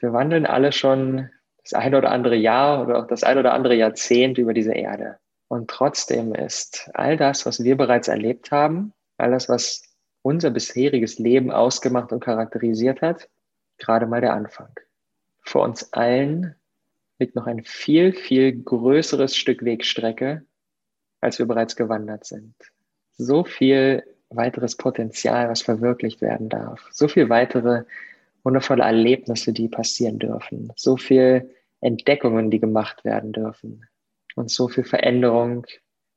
Wir wandeln alle schon das ein oder andere Jahr oder auch das ein oder andere Jahrzehnt über diese Erde. Und trotzdem ist all das, was wir bereits erlebt haben, all das, was unser bisheriges Leben ausgemacht und charakterisiert hat, gerade mal der Anfang. Vor uns allen liegt noch ein viel, viel größeres Stück Wegstrecke, als wir bereits gewandert sind. So viel weiteres Potenzial, was verwirklicht werden darf. So viel weitere wundervolle Erlebnisse, die passieren dürfen. So viel Entdeckungen, die gemacht werden dürfen. Und so viel Veränderung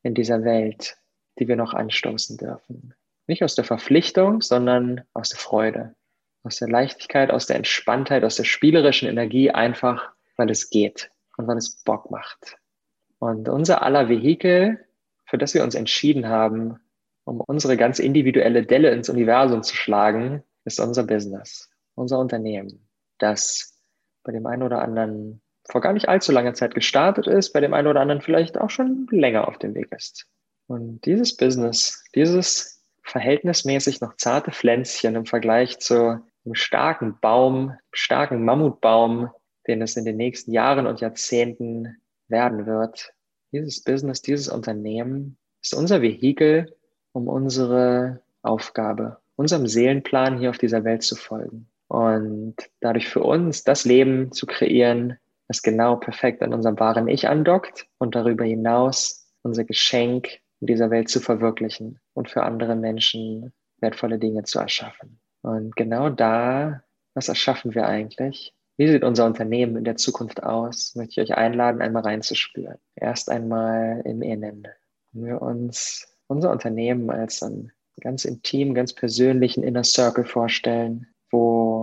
in dieser Welt, die wir noch anstoßen dürfen. Nicht aus der Verpflichtung, sondern aus der Freude, aus der Leichtigkeit, aus der Entspanntheit, aus der spielerischen Energie, einfach weil es geht und weil es Bock macht. Und unser aller Vehikel, für das wir uns entschieden haben, um unsere ganz individuelle Delle ins Universum zu schlagen, ist unser Business, unser Unternehmen, das bei dem einen oder anderen vor gar nicht allzu langer Zeit gestartet ist, bei dem einen oder anderen vielleicht auch schon länger auf dem Weg ist. Und dieses Business, dieses verhältnismäßig noch zarte Pflänzchen im Vergleich zu einem starken Baum, starken Mammutbaum, den es in den nächsten Jahren und Jahrzehnten werden wird. Dieses Business, dieses Unternehmen ist unser Vehikel, um unsere Aufgabe, unserem Seelenplan hier auf dieser Welt zu folgen und dadurch für uns das Leben zu kreieren, das genau perfekt an unserem wahren Ich andockt und darüber hinaus unser Geschenk in dieser Welt zu verwirklichen und für andere Menschen wertvolle Dinge zu erschaffen. Und genau da, was erschaffen wir eigentlich? Wie sieht unser Unternehmen in der Zukunft aus? Möchte ich euch einladen, einmal reinzuspüren. Erst einmal im Innen. Wenn wir uns unser Unternehmen als einen ganz intim, ganz persönlichen Inner Circle vorstellen, wo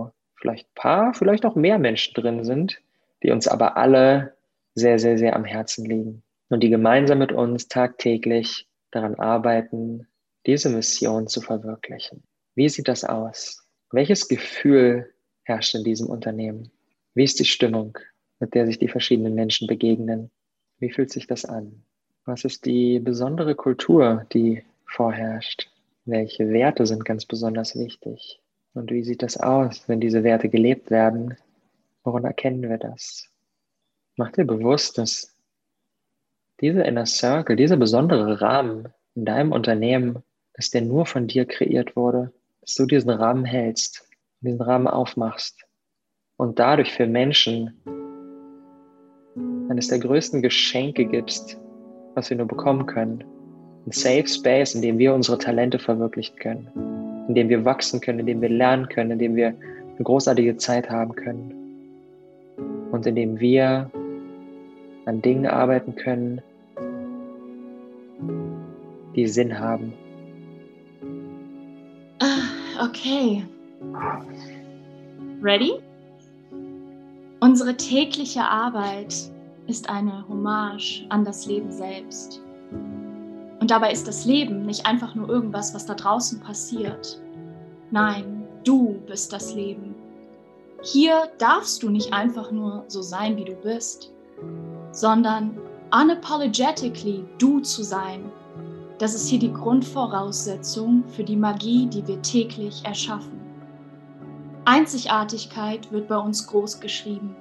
vielleicht ein paar, vielleicht auch mehr Menschen drin sind, die uns aber alle sehr, sehr, sehr am Herzen liegen und die gemeinsam mit uns tagtäglich daran arbeiten, diese Mission zu verwirklichen. Wie sieht das aus? Welches Gefühl herrscht in diesem Unternehmen? Wie ist die Stimmung, mit der sich die verschiedenen Menschen begegnen? Wie fühlt sich das an? Was ist die besondere Kultur, die vorherrscht? Welche Werte sind ganz besonders wichtig? Und wie sieht das aus, wenn diese Werte gelebt werden? Woran erkennen wir das? Mach dir bewusst, dass dieser Inner Circle, dieser besondere Rahmen in deinem Unternehmen, dass der nur von dir kreiert wurde, dass du diesen Rahmen hältst, diesen Rahmen aufmachst und dadurch für Menschen eines der größten Geschenke gibst, was wir nur bekommen können. Ein Safe Space, in dem wir unsere Talente verwirklichen können, in dem wir wachsen können, in dem wir lernen können, in dem wir eine großartige Zeit haben können und in dem wir an Dingen arbeiten können, die Sinn haben. Ah, okay. Ready? Unsere tägliche Arbeit ist eine Hommage an das Leben selbst. Und dabei ist das Leben nicht einfach nur irgendwas, was da draußen passiert. Nein, du bist das Leben. Hier darfst du nicht einfach nur so sein, wie du bist, sondern unapologetically du zu sein das ist hier die Grundvoraussetzung für die Magie, die wir täglich erschaffen. Einzigartigkeit wird bei uns groß geschrieben.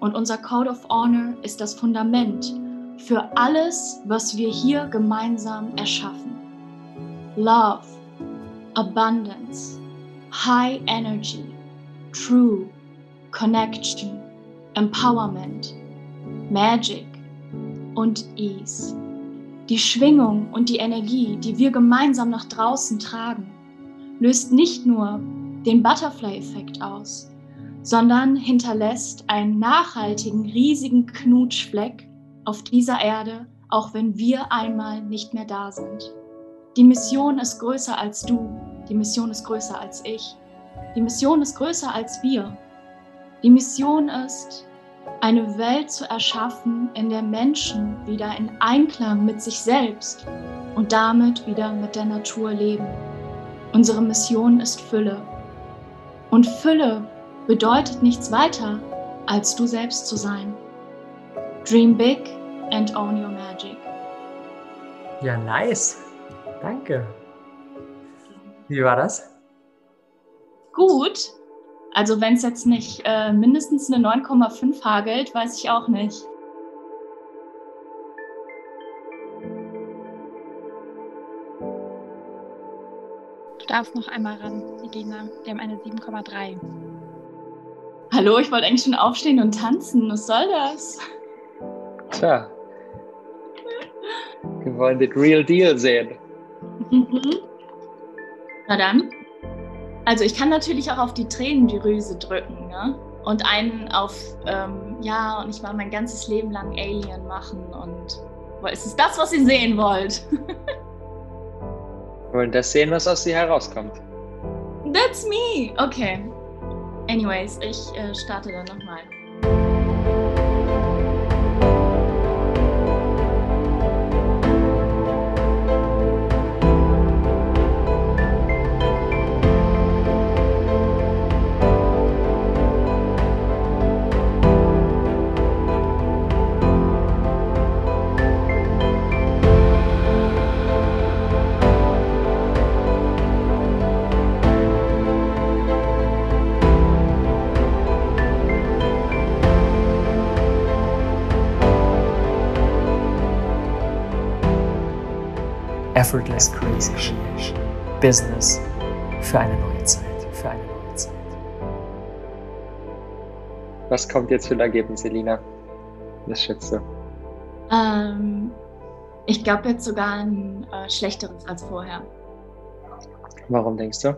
Und unser Code of Honor ist das Fundament für alles, was wir hier gemeinsam erschaffen. Love, Abundance, High Energy, True, Connection, Empowerment, Magic und Ease. Die Schwingung und die Energie, die wir gemeinsam nach draußen tragen, löst nicht nur den Butterfly-Effekt aus, sondern hinterlässt einen nachhaltigen, riesigen Knutschfleck auf dieser Erde, auch wenn wir einmal nicht mehr da sind. Die Mission ist größer als du, die Mission ist größer als ich, die Mission ist größer als wir. Die Mission ist, eine Welt zu erschaffen, in der Menschen wieder in Einklang mit sich selbst und damit wieder mit der Natur leben. Unsere Mission ist Fülle. Und Fülle bedeutet nichts weiter, als du selbst zu sein. Dream big and own your magic. Ja, nice. Danke. Wie war das? Gut. Also wenn es jetzt nicht äh, mindestens eine 9,5 hagelt, weiß ich auch nicht. Du darfst noch einmal ran, Elena. Wir haben eine 7,3. Hallo, ich wollte eigentlich schon aufstehen und tanzen. Was soll das? Tja. Wir wollen das Real Deal sehen. Mhm. Na dann. Also ich kann natürlich auch auf die Tränendrüse drücken, ne? Und einen auf, ähm, ja, und ich war mein ganzes Leben lang Alien machen und ist es das, was ihr sehen wollt? Wir wollen das sehen, was aus dir herauskommt. That's me. Okay. Anyways, ich äh, starte dann nochmal. Effortless Creation. Business für eine neue Zeit. Für eine neue Zeit. Was kommt jetzt für ein Ergebnis, Selina? Was schätzt du? Ähm, ich glaube jetzt sogar ein äh, schlechteres als vorher. Warum denkst du?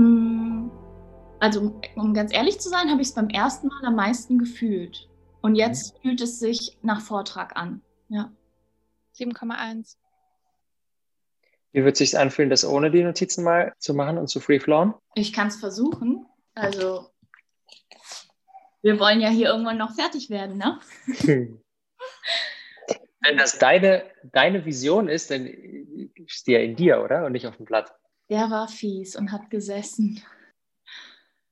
Mm, also, um ganz ehrlich zu sein, habe ich es beim ersten Mal am meisten gefühlt. Und jetzt mhm. fühlt es sich nach Vortrag an. Ja. 7,1. Wie wird es sich anfühlen, das ohne die Notizen mal zu machen und zu freeflowen? Ich kann es versuchen. Also, wir wollen ja hier irgendwann noch fertig werden, ne? Wenn das deine, deine Vision ist, dann ist die ja in dir, oder? Und nicht auf dem Blatt. Der war fies und hat gesessen.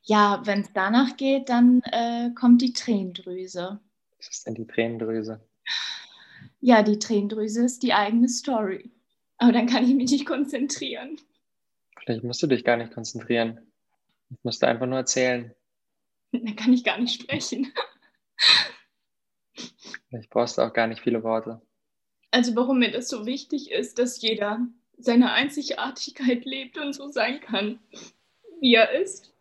Ja, wenn es danach geht, dann äh, kommt die Tränendrüse. Was ist denn die Tränendrüse? Ja, die Tränendrüse ist die eigene Story. Aber dann kann ich mich nicht konzentrieren. Vielleicht musst du dich gar nicht konzentrieren. Ich musste einfach nur erzählen. Dann kann ich gar nicht sprechen. Vielleicht brauchst du auch gar nicht viele Worte. Also warum mir das so wichtig ist, dass jeder seine Einzigartigkeit lebt und so sein kann, wie er ist,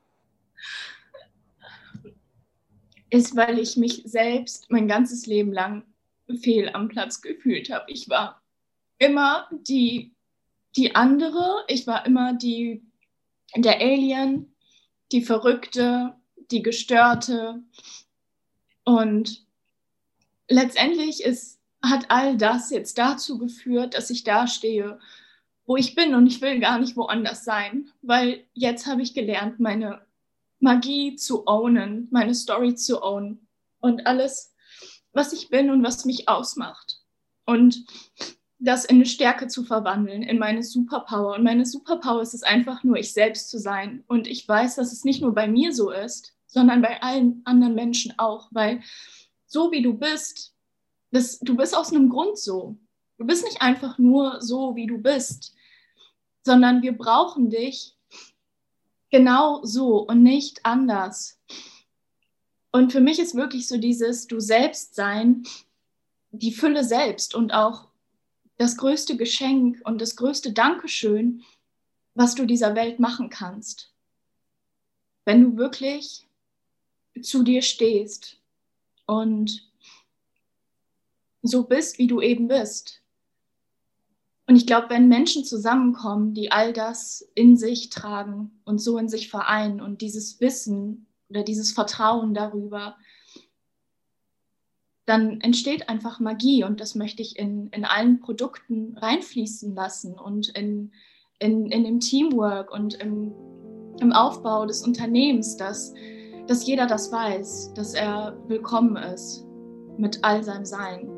ist, weil ich mich selbst mein ganzes Leben lang fehl am Platz gefühlt habe. Ich war immer die, die andere, ich war immer die, der Alien, die Verrückte, die Gestörte. Und letztendlich ist, hat all das jetzt dazu geführt, dass ich da stehe, wo ich bin und ich will gar nicht woanders sein, weil jetzt habe ich gelernt, meine Magie zu ownen, meine Story zu ownen und alles was ich bin und was mich ausmacht. Und das in eine Stärke zu verwandeln, in meine Superpower. Und meine Superpower ist es einfach nur, ich selbst zu sein. Und ich weiß, dass es nicht nur bei mir so ist, sondern bei allen anderen Menschen auch. Weil so wie du bist, das, du bist aus einem Grund so. Du bist nicht einfach nur so, wie du bist, sondern wir brauchen dich genau so und nicht anders. Und für mich ist wirklich so dieses Du selbst sein, die Fülle selbst und auch das größte Geschenk und das größte Dankeschön, was du dieser Welt machen kannst. Wenn du wirklich zu dir stehst und so bist, wie du eben bist. Und ich glaube, wenn Menschen zusammenkommen, die all das in sich tragen und so in sich vereinen und dieses Wissen oder dieses Vertrauen darüber, dann entsteht einfach Magie und das möchte ich in, in allen Produkten reinfließen lassen und in, in, in dem Teamwork und im, im Aufbau des Unternehmens, dass, dass jeder das weiß, dass er willkommen ist mit all seinem Sein.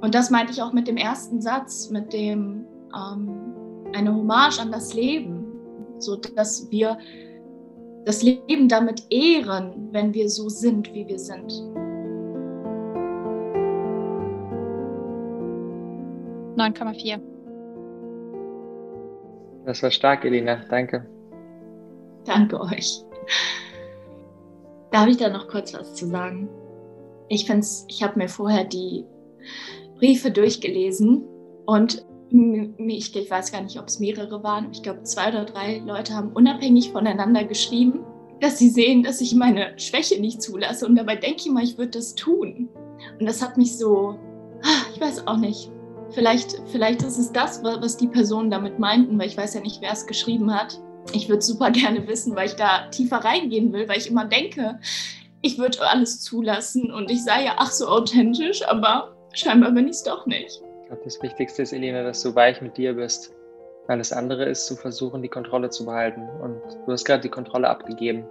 Und das meinte ich auch mit dem ersten Satz, mit dem ähm, eine Hommage an das Leben, so dass wir das Leben damit ehren, wenn wir so sind, wie wir sind. Neun Das war stark, Elina. Danke. Danke euch. Darf ich da noch kurz was zu sagen? Ich finde ich habe mir vorher die Briefe durchgelesen und ich, weiß gar nicht, ob es mehrere waren. Ich glaube, zwei oder drei Leute haben unabhängig voneinander geschrieben, dass sie sehen, dass ich meine Schwäche nicht zulasse. Und dabei denke ich mal, ich würde das tun. Und das hat mich so, ah, ich weiß auch nicht. Vielleicht, vielleicht ist es das, was die Personen damit meinten, weil ich weiß ja nicht, wer es geschrieben hat. Ich würde super gerne wissen, weil ich da tiefer reingehen will, weil ich immer denke, ich würde alles zulassen und ich sei ja ach so authentisch, aber scheinbar bin ich es doch nicht. Glaube, das Wichtigste ist, Elena, dass du weich mit dir bist. Alles andere ist zu versuchen, die Kontrolle zu behalten. Und du hast gerade die Kontrolle abgegeben.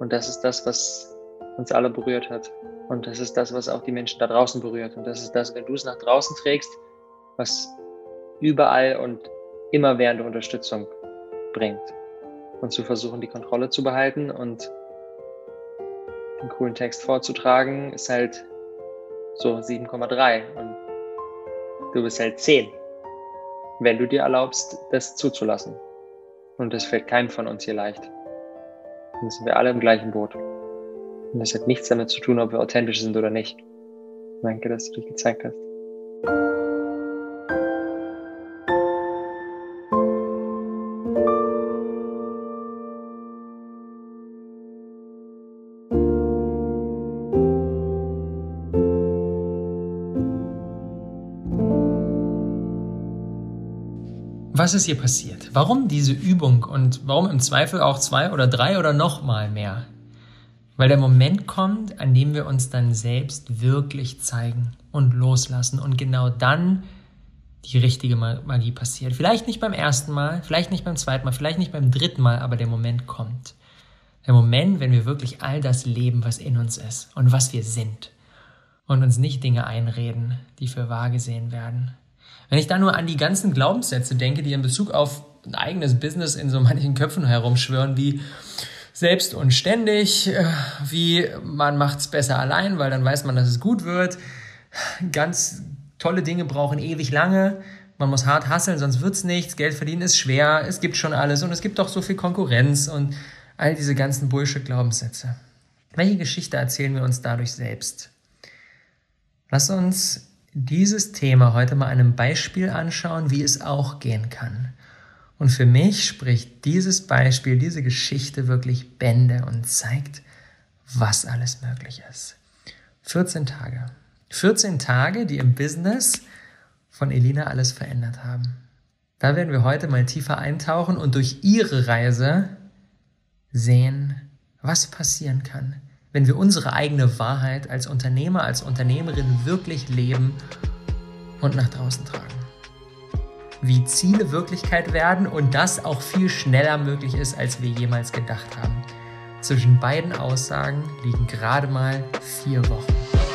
Und das ist das, was uns alle berührt hat. Und das ist das, was auch die Menschen da draußen berührt. Und das ist das, wenn du es nach draußen trägst, was überall und immer während Unterstützung bringt. Und zu versuchen, die Kontrolle zu behalten und den coolen Text vorzutragen, ist halt so 7,3. Und Du bist halt 10, wenn du dir erlaubst, das zuzulassen. Und das fällt keinem von uns hier leicht. Dann sind wir alle im gleichen Boot. Und das hat nichts damit zu tun, ob wir authentisch sind oder nicht. Danke, dass du dich gezeigt hast. Was ist hier passiert? Warum diese Übung und warum im Zweifel auch zwei oder drei oder noch mal mehr? Weil der Moment kommt, an dem wir uns dann selbst wirklich zeigen und loslassen und genau dann die richtige Magie passiert. Vielleicht nicht beim ersten Mal, vielleicht nicht beim zweiten Mal, vielleicht nicht beim dritten Mal, aber der Moment kommt. Der Moment, wenn wir wirklich all das leben, was in uns ist und was wir sind und uns nicht Dinge einreden, die für wahr gesehen werden. Wenn ich da nur an die ganzen Glaubenssätze denke, die in Bezug auf ein eigenes Business in so manchen Köpfen herumschwören, wie selbst und ständig, äh, wie man macht es besser allein, weil dann weiß man, dass es gut wird. Ganz tolle Dinge brauchen ewig lange. Man muss hart hasseln, sonst wird es nichts. Geld verdienen ist schwer. Es gibt schon alles und es gibt doch so viel Konkurrenz und all diese ganzen Bullshit-Glaubenssätze. Welche Geschichte erzählen wir uns dadurch selbst? Lass uns dieses Thema heute mal einem Beispiel anschauen, wie es auch gehen kann. Und für mich spricht dieses Beispiel, diese Geschichte wirklich Bände und zeigt, was alles möglich ist. 14 Tage. 14 Tage, die im Business von Elina alles verändert haben. Da werden wir heute mal tiefer eintauchen und durch ihre Reise sehen, was passieren kann, wenn wir unsere eigene Wahrheit als Unternehmer, als Unternehmerin wirklich leben und nach draußen tragen. Wie Ziele Wirklichkeit werden und das auch viel schneller möglich ist, als wir jemals gedacht haben. Zwischen beiden Aussagen liegen gerade mal vier Wochen.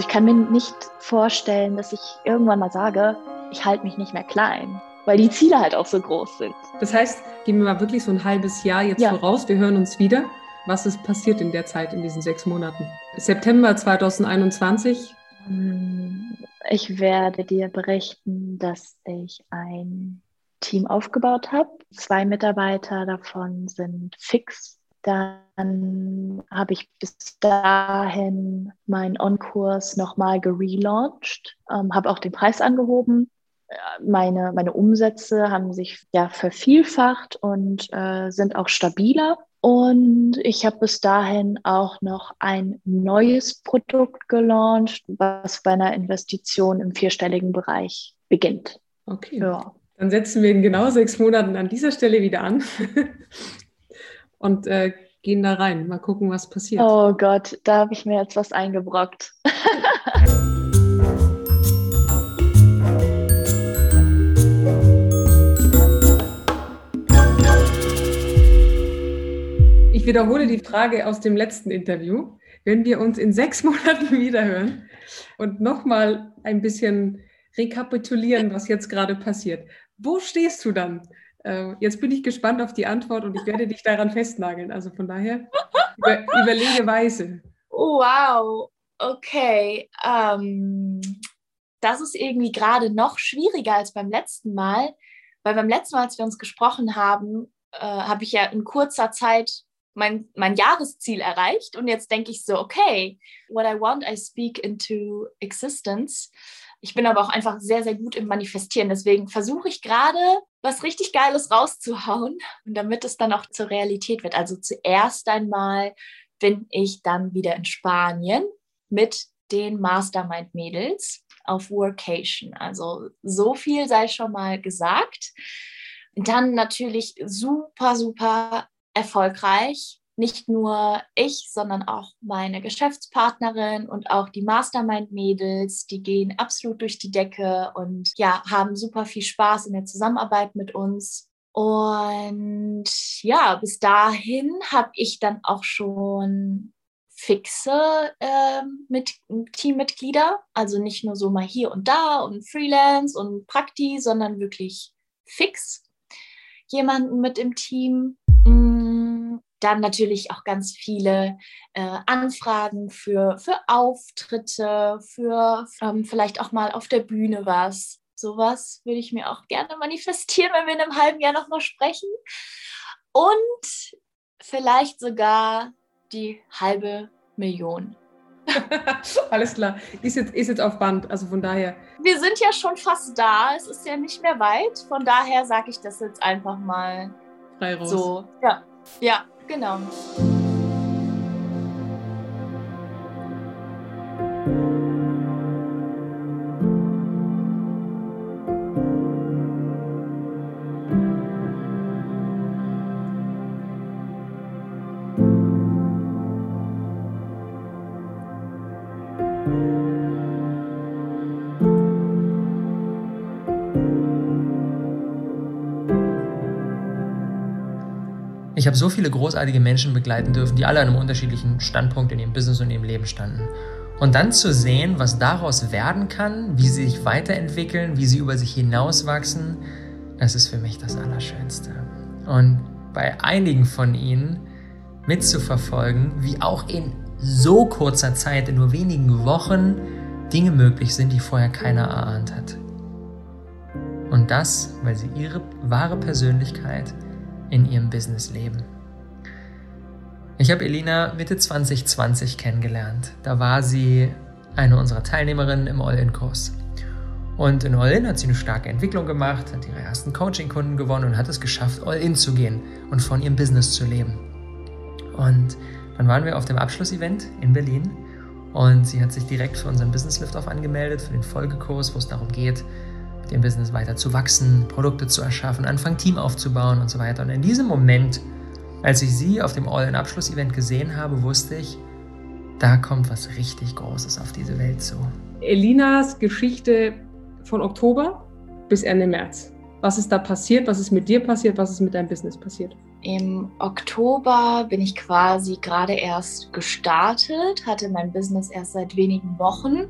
Kann mir nicht vorstellen, dass ich irgendwann mal sage, ich halte mich nicht mehr klein, weil die Ziele halt auch so groß sind. Das heißt, gehen wir mal wirklich so ein halbes Jahr jetzt ja. voraus, wir hören uns wieder. Was ist passiert in der Zeit, in diesen sechs Monaten? September 2021? Ähm, ich werde dir berichten, dass ich ein Team aufgebaut habe. Zwei Mitarbeiter davon sind fix dann habe ich bis dahin meinen On-Kurs nochmal gelauncht, ähm, habe auch den Preis angehoben. Meine, meine Umsätze haben sich ja vervielfacht und äh, sind auch stabiler. Und ich habe bis dahin auch noch ein neues Produkt gelauncht, was bei einer Investition im vierstelligen Bereich beginnt. Okay. Ja. Dann setzen wir in genau sechs Monaten an dieser Stelle wieder an. und äh, gehen da rein. Mal gucken, was passiert. Oh Gott, da habe ich mir jetzt was eingebrockt. ich wiederhole die Frage aus dem letzten Interview. Wenn wir uns in sechs Monaten wiederhören und nochmal ein bisschen rekapitulieren, was jetzt gerade passiert, wo stehst du dann? Äh, jetzt bin ich gespannt auf die Antwort und ich werde dich daran festnageln. Also von daher über, überlege weise. Wow, okay. Ähm, das ist irgendwie gerade noch schwieriger als beim letzten Mal, weil beim letzten Mal, als wir uns gesprochen haben, äh, habe ich ja in kurzer Zeit mein, mein Jahresziel erreicht und jetzt denke ich so, okay, what I want, I speak into existence. Ich bin aber auch einfach sehr, sehr gut im Manifestieren. Deswegen versuche ich gerade, was richtig Geiles rauszuhauen und damit es dann auch zur Realität wird. Also zuerst einmal bin ich dann wieder in Spanien mit den Mastermind-Mädels auf Workation. Also so viel sei schon mal gesagt. Dann natürlich super, super erfolgreich. Nicht nur ich, sondern auch meine Geschäftspartnerin und auch die Mastermind-Mädels, die gehen absolut durch die Decke und ja, haben super viel Spaß in der Zusammenarbeit mit uns. Und ja, bis dahin habe ich dann auch schon fixe äh, mit Teammitglieder, also nicht nur so mal hier und da und Freelance und Prakti, sondern wirklich fix jemanden mit im Team. Dann natürlich auch ganz viele äh, Anfragen für, für Auftritte, für ähm, vielleicht auch mal auf der Bühne was. Sowas würde ich mir auch gerne manifestieren, wenn wir in einem halben Jahr nochmal sprechen. Und vielleicht sogar die halbe Million. Alles klar. Ist jetzt, ist jetzt auf Band, also von daher. Wir sind ja schon fast da. Es ist ja nicht mehr weit. Von daher sage ich das jetzt einfach mal Frei raus. so. Ja, ja, genau. Ich habe so viele großartige Menschen begleiten dürfen, die alle an einem unterschiedlichen Standpunkt in ihrem Business und ihrem Leben standen. Und dann zu sehen, was daraus werden kann, wie sie sich weiterentwickeln, wie sie über sich hinauswachsen, das ist für mich das Allerschönste. Und bei einigen von ihnen mitzuverfolgen, wie auch in so kurzer Zeit, in nur wenigen Wochen, Dinge möglich sind, die vorher keiner erahnt hat. Und das, weil sie ihre wahre Persönlichkeit in ihrem Business leben. Ich habe Elina Mitte 2020 kennengelernt. Da war sie eine unserer Teilnehmerinnen im All-In-Kurs. Und in All-In hat sie eine starke Entwicklung gemacht, hat ihre ersten Coaching-Kunden gewonnen und hat es geschafft, All-In zu gehen und von ihrem Business zu leben. Und dann waren wir auf dem Abschlussevent in Berlin und sie hat sich direkt für unseren Business Lift-Off angemeldet, für den Folgekurs, wo es darum geht, dem Business weiter zu wachsen, Produkte zu erschaffen, anfangen, Team aufzubauen und so weiter. Und in diesem Moment, als ich sie auf dem All-in-Abschluss-Event gesehen habe, wusste ich, da kommt was richtig Großes auf diese Welt zu. Elinas Geschichte von Oktober bis Ende März. Was ist da passiert? Was ist mit dir passiert? Was ist mit deinem Business passiert? Im Oktober bin ich quasi gerade erst gestartet, hatte mein Business erst seit wenigen Wochen.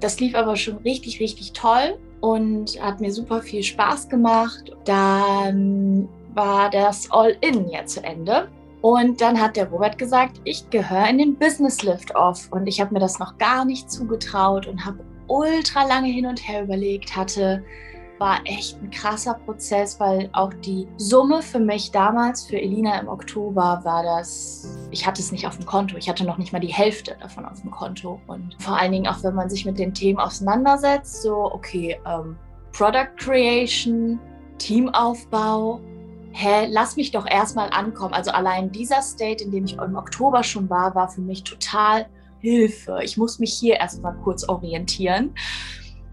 Das lief aber schon richtig, richtig toll und hat mir super viel Spaß gemacht. Dann war das All-In ja zu Ende. Und dann hat der Robert gesagt, ich gehöre in den Business Lift Off. Und ich habe mir das noch gar nicht zugetraut und habe ultra lange hin und her überlegt, hatte war echt ein krasser Prozess, weil auch die Summe für mich damals, für Elina im Oktober, war das, ich hatte es nicht auf dem Konto. Ich hatte noch nicht mal die Hälfte davon auf dem Konto. Und vor allen Dingen auch, wenn man sich mit den Themen auseinandersetzt, so, okay, ähm, Product Creation, Teamaufbau, hä, lass mich doch erstmal ankommen. Also allein dieser State, in dem ich im Oktober schon war, war für mich total Hilfe. Ich muss mich hier erstmal kurz orientieren.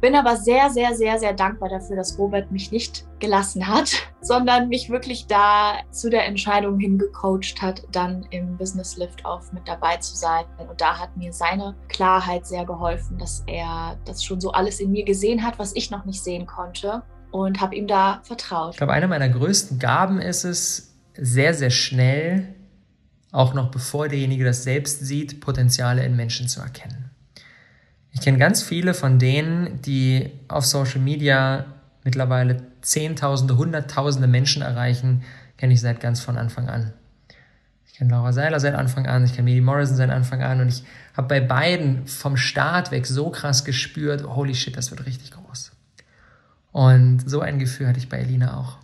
Bin aber sehr, sehr, sehr, sehr dankbar dafür, dass Robert mich nicht gelassen hat, sondern mich wirklich da zu der Entscheidung hingecoacht hat, dann im Business Lift Off mit dabei zu sein. Und da hat mir seine Klarheit sehr geholfen, dass er das schon so alles in mir gesehen hat, was ich noch nicht sehen konnte und habe ihm da vertraut. Ich glaube, eine meiner größten Gaben ist es, sehr, sehr schnell, auch noch bevor derjenige das selbst sieht, Potenziale in Menschen zu erkennen. Ich kenne ganz viele von denen, die auf Social Media mittlerweile Zehntausende, Hunderttausende Menschen erreichen, kenne ich seit ganz von Anfang an. Ich kenne Laura Seiler seit Anfang an, ich kenne Medi Morrison seit Anfang an und ich habe bei beiden vom Start weg so krass gespürt, holy shit, das wird richtig groß. Und so ein Gefühl hatte ich bei Elina auch.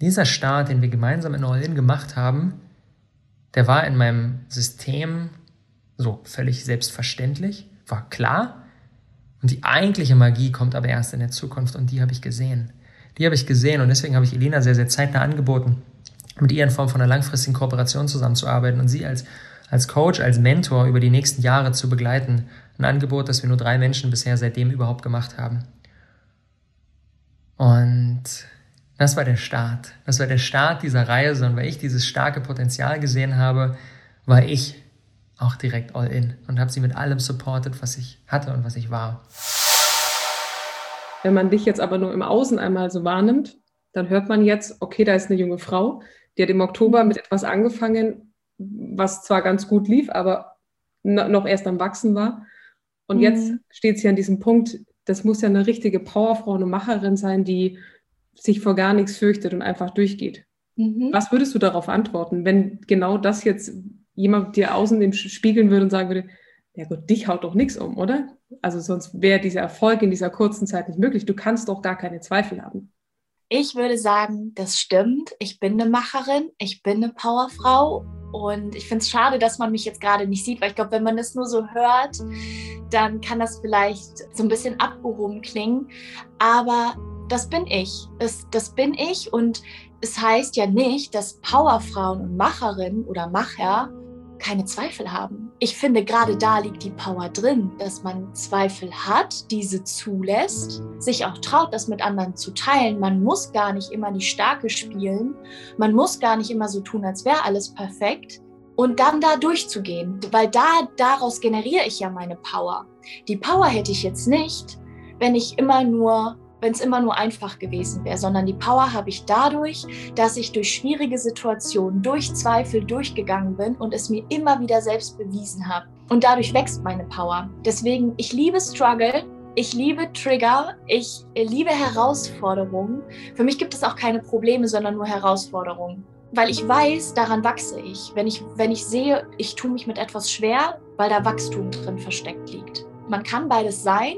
Dieser Start, den wir gemeinsam in All-In gemacht haben, der war in meinem System so völlig selbstverständlich, war klar. Und die eigentliche Magie kommt aber erst in der Zukunft und die habe ich gesehen. Die habe ich gesehen und deswegen habe ich Elina sehr, sehr zeitnah angeboten, mit ihr in Form von einer langfristigen Kooperation zusammenzuarbeiten und sie als, als Coach, als Mentor über die nächsten Jahre zu begleiten. Ein Angebot, das wir nur drei Menschen bisher seitdem überhaupt gemacht haben. Und das war der Start. Das war der Start dieser Reise. Und weil ich dieses starke Potenzial gesehen habe, war ich auch direkt all in und habe sie mit allem supportet, was ich hatte und was ich war. Wenn man dich jetzt aber nur im Außen einmal so wahrnimmt, dann hört man jetzt, okay, da ist eine junge Frau, die hat im Oktober mit etwas angefangen, was zwar ganz gut lief, aber noch erst am Wachsen war. Und mhm. jetzt steht sie an diesem Punkt, das muss ja eine richtige Powerfrau, eine Macherin sein, die sich vor gar nichts fürchtet und einfach durchgeht. Mhm. Was würdest du darauf antworten, wenn genau das jetzt jemand dir außen spiegeln würde und sagen würde, ja gut, dich haut doch nichts um, oder? Also sonst wäre dieser Erfolg in dieser kurzen Zeit nicht möglich. Du kannst doch gar keine Zweifel haben. Ich würde sagen, das stimmt. Ich bin eine Macherin, ich bin eine Powerfrau und ich finde es schade, dass man mich jetzt gerade nicht sieht, weil ich glaube, wenn man es nur so hört, dann kann das vielleicht so ein bisschen abgehoben klingen. Aber das bin ich. Das, das bin ich und es heißt ja nicht, dass Powerfrauen und Macherinnen oder Macher keine Zweifel haben. Ich finde, gerade da liegt die Power drin, dass man Zweifel hat, diese zulässt, sich auch traut, das mit anderen zu teilen. Man muss gar nicht immer die Starke spielen. Man muss gar nicht immer so tun, als wäre alles perfekt. Und dann da durchzugehen, weil da, daraus generiere ich ja meine Power. Die Power hätte ich jetzt nicht, wenn ich immer nur wenn es immer nur einfach gewesen wäre, sondern die Power habe ich dadurch, dass ich durch schwierige Situationen, durch Zweifel durchgegangen bin und es mir immer wieder selbst bewiesen habe. Und dadurch wächst meine Power. Deswegen, ich liebe Struggle, ich liebe Trigger, ich liebe Herausforderungen. Für mich gibt es auch keine Probleme, sondern nur Herausforderungen. Weil ich weiß, daran wachse ich. Wenn ich, wenn ich sehe, ich tue mich mit etwas schwer, weil da Wachstum drin versteckt liegt. Man kann beides sein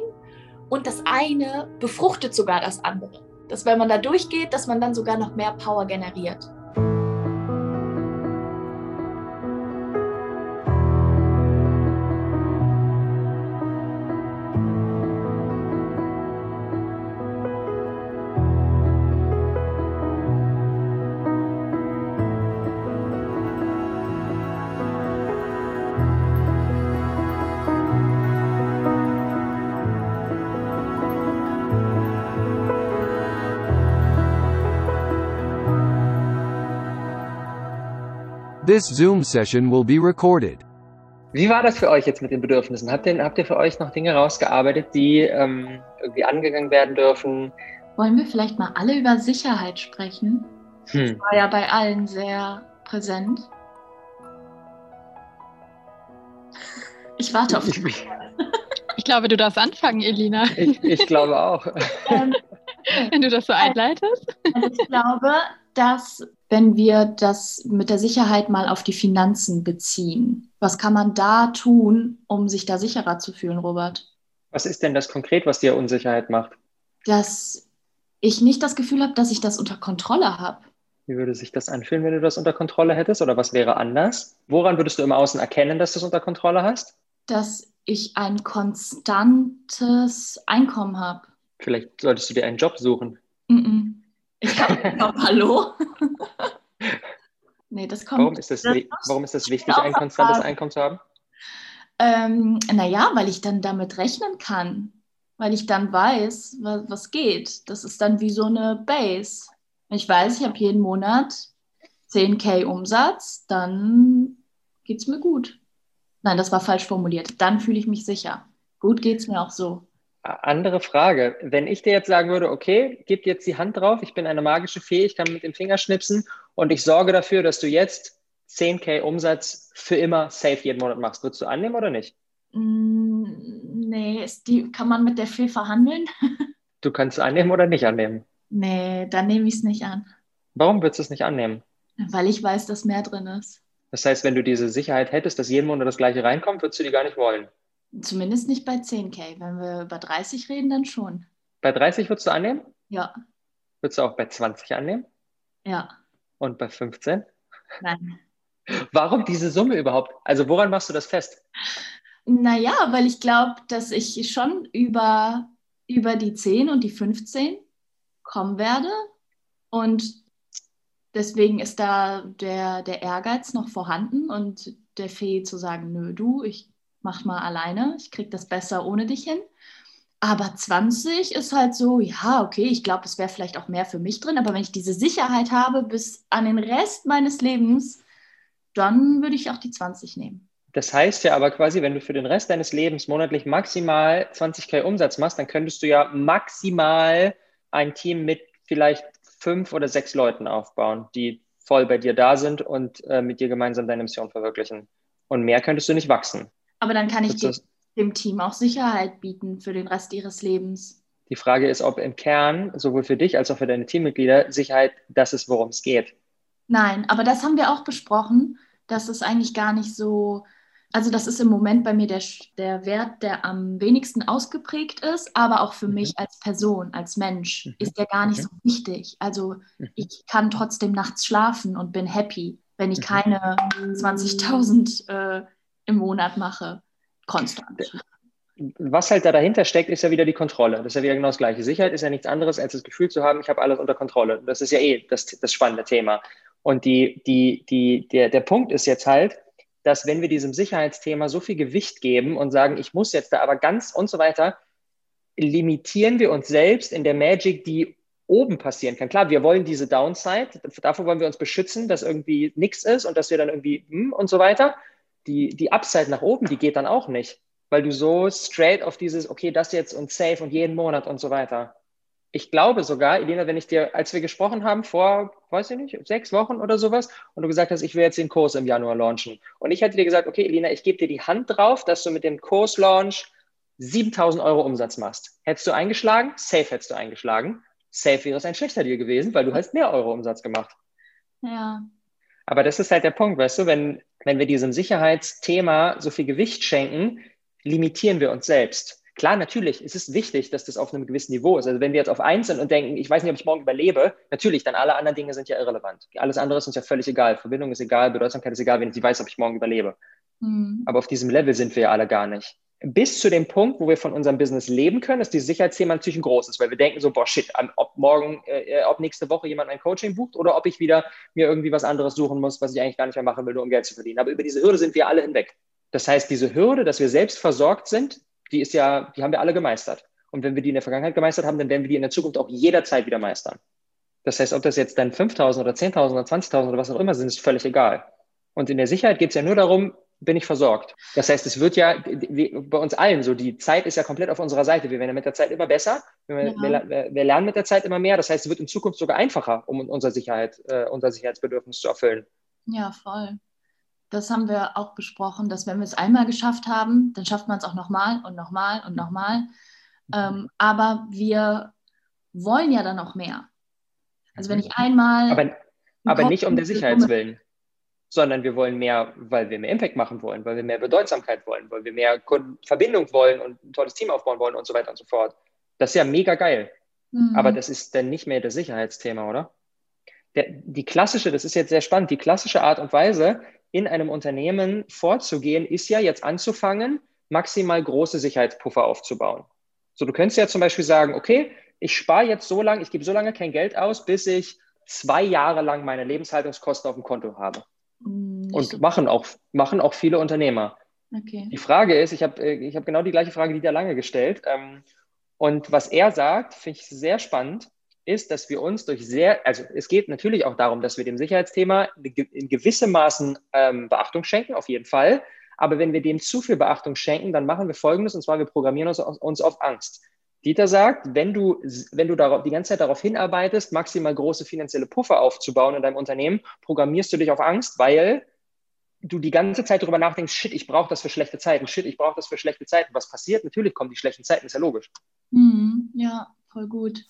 und das eine befruchtet sogar das andere. Dass wenn man da durchgeht, dass man dann sogar noch mehr Power generiert. This Zoom session will be recorded. Wie war das für euch jetzt mit den Bedürfnissen? Habt ihr, habt ihr für euch noch Dinge rausgearbeitet, die ähm, irgendwie angegangen werden dürfen? Wollen wir vielleicht mal alle über Sicherheit sprechen? Hm. Das war ja bei allen sehr präsent. Ich warte auf dich. Ich glaube, du darfst anfangen, Elina. Ich, ich glaube auch. Ähm, Wenn du das so einleitest. Also ich glaube, dass wenn wir das mit der Sicherheit mal auf die Finanzen beziehen? Was kann man da tun, um sich da sicherer zu fühlen, Robert? Was ist denn das konkret, was dir Unsicherheit macht? Dass ich nicht das Gefühl habe, dass ich das unter Kontrolle habe. Wie würde sich das anfühlen, wenn du das unter Kontrolle hättest? Oder was wäre anders? Woran würdest du im Außen erkennen, dass du es unter Kontrolle hast? Dass ich ein konstantes Einkommen habe. Vielleicht solltest du dir einen Job suchen. Mm -mm. Ich glaube, hallo. nee, das kommt. Warum ist das, das warum ist das wichtig, ein konstantes Einkommen zu haben? Ähm, naja, weil ich dann damit rechnen kann. Weil ich dann weiß, was, was geht. Das ist dann wie so eine Base. Wenn ich weiß, ich habe jeden Monat 10k Umsatz, dann geht es mir gut. Nein, das war falsch formuliert. Dann fühle ich mich sicher. Gut geht es mir auch so. Andere Frage. Wenn ich dir jetzt sagen würde, okay, gib jetzt die Hand drauf, ich bin eine magische Fee, ich kann mit dem Finger schnipsen und ich sorge dafür, dass du jetzt 10k Umsatz für immer safe jeden Monat machst. Würdest du annehmen oder nicht? Mm, nee, ist die, kann man mit der Fee verhandeln? Du kannst es annehmen oder nicht annehmen. Nee, dann nehme ich es nicht an. Warum würdest du es nicht annehmen? Weil ich weiß, dass mehr drin ist. Das heißt, wenn du diese Sicherheit hättest, dass jeden Monat das gleiche reinkommt, würdest du die gar nicht wollen. Zumindest nicht bei 10k. Wenn wir über 30 reden, dann schon. Bei 30 würdest du annehmen? Ja, Würdest du auch bei 20 annehmen? ja, Und bei 15? nein. Warum diese Summe überhaupt? Also woran machst du das fest? Naja, weil ich glaube, dass ich schon über, über die 10 und die 15 kommen werde. Und deswegen ist da der, der Ehrgeiz noch vorhanden und der Fee zu sagen, nö, du, ich mach mal alleine, ich krieg das besser ohne dich hin. Aber 20 ist halt so, ja, okay, ich glaube, es wäre vielleicht auch mehr für mich drin, aber wenn ich diese Sicherheit habe bis an den Rest meines Lebens, dann würde ich auch die 20 nehmen. Das heißt ja aber quasi, wenn du für den Rest deines Lebens monatlich maximal 20k Umsatz machst, dann könntest du ja maximal ein Team mit vielleicht fünf oder sechs Leuten aufbauen, die voll bei dir da sind und äh, mit dir gemeinsam deine Mission verwirklichen. Und mehr könntest du nicht wachsen. Aber dann kann ich Das dem, ist- dem Team auch Sicherheit bieten für den Rest ihres Lebens. Die Frage ist, ob im Kern, sowohl für dich als auch für deine Teammitglieder, Sicherheit das ist, worum es geht. Nein, aber das haben wir auch besprochen, dass es eigentlich gar nicht so, also das ist im Moment bei mir der, der Wert, der am wenigsten ausgeprägt ist, aber auch für Mhm. mich als Person, als Mensch, Mhm. ist der gar nicht Okay. so wichtig. Also Mhm. ich kann trotzdem nachts schlafen und bin happy, wenn ich Mhm. keine 20.000 äh, im Monat mache, konstant. Was halt da dahinter steckt, ist ja wieder die Kontrolle. Das ist ja wieder genau das Gleiche. Sicherheit ist ja nichts anderes, als das Gefühl zu haben, ich habe alles unter Kontrolle. Das ist ja eh das, das spannende Thema. Und die, die, die, der, der Punkt ist jetzt halt, dass wenn wir diesem Sicherheitsthema so viel Gewicht geben und sagen, ich muss jetzt da aber ganz und so weiter, limitieren wir uns selbst in der Magic, die oben passieren kann. Klar, wir wollen diese Downside, davor wollen wir uns beschützen, dass irgendwie nichts ist und dass wir dann irgendwie hm, und so weiter. Die, die Upside nach oben, die geht dann auch nicht, weil du so straight auf dieses, okay, das jetzt und safe und jeden Monat und so weiter. Ich glaube sogar, Elena, wenn ich dir, als wir gesprochen haben vor, weiß ich nicht, sechs Wochen oder sowas, und du gesagt hast, ich will jetzt den Kurs im Januar launchen. Und ich hätte dir gesagt, okay, Elena, ich gebe dir die Hand drauf, dass du mit dem Kurslaunch 7000 Euro Umsatz machst. Hättest du eingeschlagen? Safe hättest du eingeschlagen. Safe wäre es ein schlechter Deal gewesen, weil du hast mehr Euro Umsatz gemacht. Ja, Aber das ist halt der Punkt, weißt du, wenn, wenn wir diesem Sicherheitsthema so viel Gewicht schenken, limitieren wir uns selbst. Klar, natürlich, es ist wichtig, dass das auf einem gewissen Niveau ist. Also wenn wir jetzt auf eins sind und denken, ich weiß nicht, ob ich morgen überlebe, natürlich, dann alle anderen Dinge sind ja irrelevant. Alles andere ist uns ja völlig egal. Verbindung ist egal, Bedeutsamkeit ist egal, wenn ich weiß, ob ich morgen überlebe. hm. Aber auf diesem Level sind wir ja alle gar nicht. Bis zu dem Punkt, wo wir von unserem Business leben können, ist dieses Sicherheitsthema natürlich ein großes, weil wir denken so, boah, shit, ob morgen, äh, ob nächste Woche jemand ein Coaching bucht oder ob ich wieder mir irgendwie was anderes suchen muss, was ich eigentlich gar nicht mehr machen will, nur um Geld zu verdienen. Aber über diese Hürde sind wir alle hinweg. Das heißt, diese Hürde, dass wir selbst versorgt sind, die ist ja, die haben wir alle gemeistert. Und wenn wir die in der Vergangenheit gemeistert haben, dann werden wir die in der Zukunft auch jederzeit wieder meistern. Das heißt, ob das jetzt dann 5.000 oder 10.000 oder 20.000 oder was auch immer sind, ist völlig egal. Und in der Sicherheit geht es ja nur darum, bin ich versorgt. Das heißt, es wird ja bei uns allen so, die Zeit ist ja komplett auf unserer Seite. Wir werden ja mit der Zeit immer besser. Wir, Ja. wir, wir lernen mit der Zeit immer mehr. Das heißt, es wird in Zukunft sogar einfacher, um unser, Sicherheit, äh, unser Sicherheitsbedürfnis zu erfüllen. Ja, voll. Das haben wir auch besprochen, dass wenn wir es einmal geschafft haben, dann schafft man es auch nochmal und nochmal und nochmal. Ähm, aber wir wollen ja dann noch mehr. Also wenn ich einmal. Aber, aber nicht um der diese Sicherheits Summe- willen, sondern wir wollen mehr, weil wir mehr Impact machen wollen, weil wir mehr Bedeutsamkeit wollen, weil wir mehr Kunden- Verbindung wollen und ein tolles Team aufbauen wollen und so weiter und so fort. Das ist ja mega geil. Mhm. Aber das ist dann nicht mehr das Sicherheitsthema, oder? Der, die klassische, das ist jetzt sehr spannend, die klassische Art und Weise, in einem Unternehmen vorzugehen, ist ja jetzt anzufangen, maximal große Sicherheitspuffer aufzubauen. So, du könntest ja zum Beispiel sagen, okay, ich spare jetzt so lange, ich gebe so lange kein Geld aus, bis ich zwei Jahre lang meine Lebenshaltungskosten auf dem Konto habe. Nicht Und so- machen auch, machen auch viele Unternehmer. okay. Die Frage ist, ich habe ich hab genau die gleiche Frage Dieter Lange gestellt. Ähm, und was er sagt, finde ich sehr spannend, ist, dass wir uns durch sehr, also es geht natürlich auch darum, dass wir dem Sicherheitsthema in gewissem Maßen ähm, Beachtung schenken, auf jeden Fall. Aber wenn wir dem zu viel Beachtung schenken, dann machen wir Folgendes, und zwar wir programmieren uns, uns auf Angst. Dieter sagt, wenn du, wenn du darauf, die ganze Zeit darauf hinarbeitest, maximal große finanzielle Puffer aufzubauen in deinem Unternehmen, programmierst du dich auf Angst, weil du die ganze Zeit darüber nachdenkst, shit, ich brauche das für schlechte Zeiten, shit, ich brauche das für schlechte Zeiten. Was passiert? Natürlich kommen die schlechten Zeiten, ist ja logisch. Mhm, ja. voll gut.